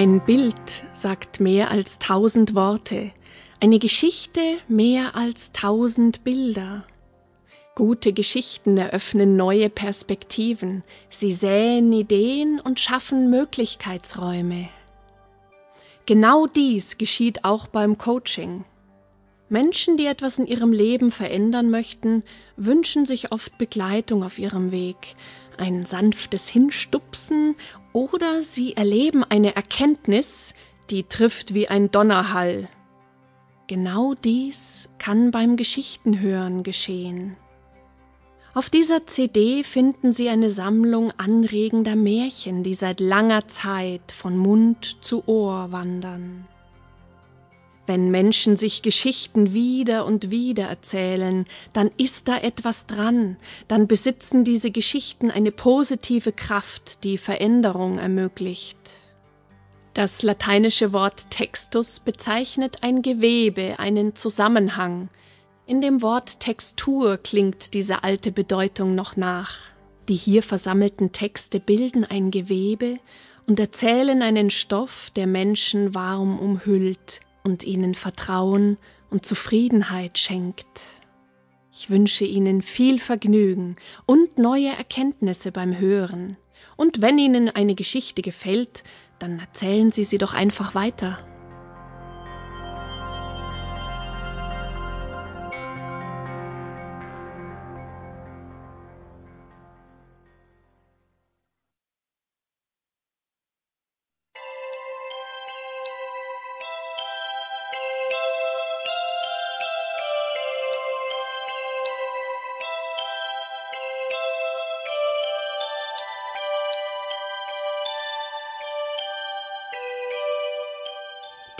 Ein Bild sagt mehr als tausend Worte, eine Geschichte mehr als tausend Bilder. Gute Geschichten eröffnen neue Perspektiven, sie säen Ideen und schaffen Möglichkeitsräume. Genau dies geschieht auch beim Coaching. Menschen, die etwas in ihrem Leben verändern möchten, wünschen sich oft Begleitung auf ihrem Weg, ein sanftes Hinstupsen oder sie erleben eine Erkenntnis, die trifft wie ein Donnerhall. Genau dies kann beim Geschichtenhören geschehen. Auf dieser CD finden Sie eine Sammlung anregender Märchen, die seit langer Zeit von Mund zu Ohr wandern. Wenn Menschen sich Geschichten wieder und wieder erzählen, dann ist da etwas dran, dann besitzen diese Geschichten eine positive Kraft, die Veränderung ermöglicht. Das lateinische Wort Textus bezeichnet ein Gewebe, einen Zusammenhang. In dem Wort Textur klingt diese alte Bedeutung noch nach. Die hier versammelten Texte bilden ein Gewebe und erzählen einen Stoff, der Menschen warm umhüllt, und ihnen Vertrauen und Zufriedenheit schenkt. Ich wünsche Ihnen viel Vergnügen und neue Erkenntnisse beim Hören. Und wenn Ihnen eine Geschichte gefällt, dann erzählen Sie sie doch einfach weiter.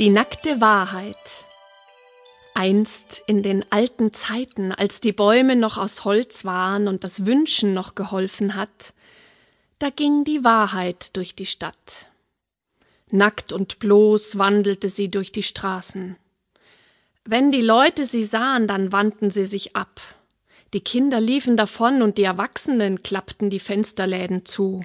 Die nackte Wahrheit. Einst in den alten Zeiten, als die Bäume noch aus Holz waren und das Wünschen noch geholfen hat, da ging die Wahrheit durch die Stadt. Nackt und bloß wandelte sie durch die Straßen. Wenn die Leute sie sahen, dann wandten sie sich ab. Die Kinder liefen davon und die Erwachsenen klappten die Fensterläden zu.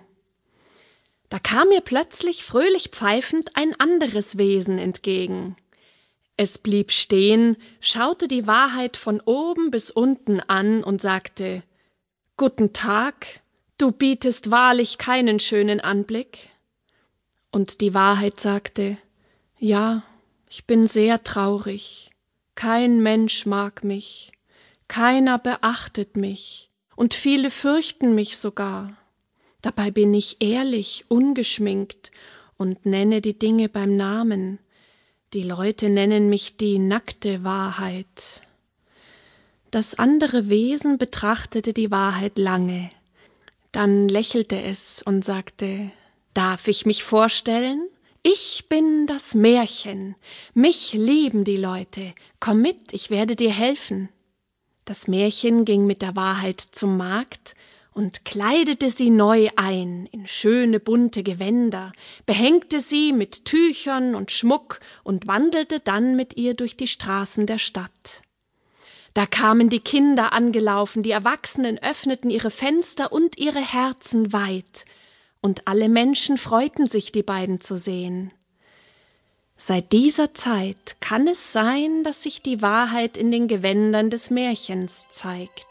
Da kam mir plötzlich fröhlich pfeifend ein anderes Wesen entgegen. Es blieb stehen, schaute die Wahrheit von oben bis unten an und sagte Guten Tag, du bietest wahrlich keinen schönen Anblick. Und die Wahrheit sagte Ja, ich bin sehr traurig. Kein Mensch mag mich, keiner beachtet mich, und viele fürchten mich sogar. Dabei bin ich ehrlich, ungeschminkt und nenne die Dinge beim Namen. Die Leute nennen mich die nackte Wahrheit. Das andere Wesen betrachtete die Wahrheit lange. Dann lächelte es und sagte Darf ich mich vorstellen? Ich bin das Märchen. Mich lieben die Leute. Komm mit, ich werde dir helfen. Das Märchen ging mit der Wahrheit zum Markt und kleidete sie neu ein in schöne bunte Gewänder, behängte sie mit Tüchern und Schmuck und wandelte dann mit ihr durch die Straßen der Stadt. Da kamen die Kinder angelaufen, die Erwachsenen öffneten ihre Fenster und ihre Herzen weit, und alle Menschen freuten sich, die beiden zu sehen. Seit dieser Zeit kann es sein, dass sich die Wahrheit in den Gewändern des Märchens zeigt.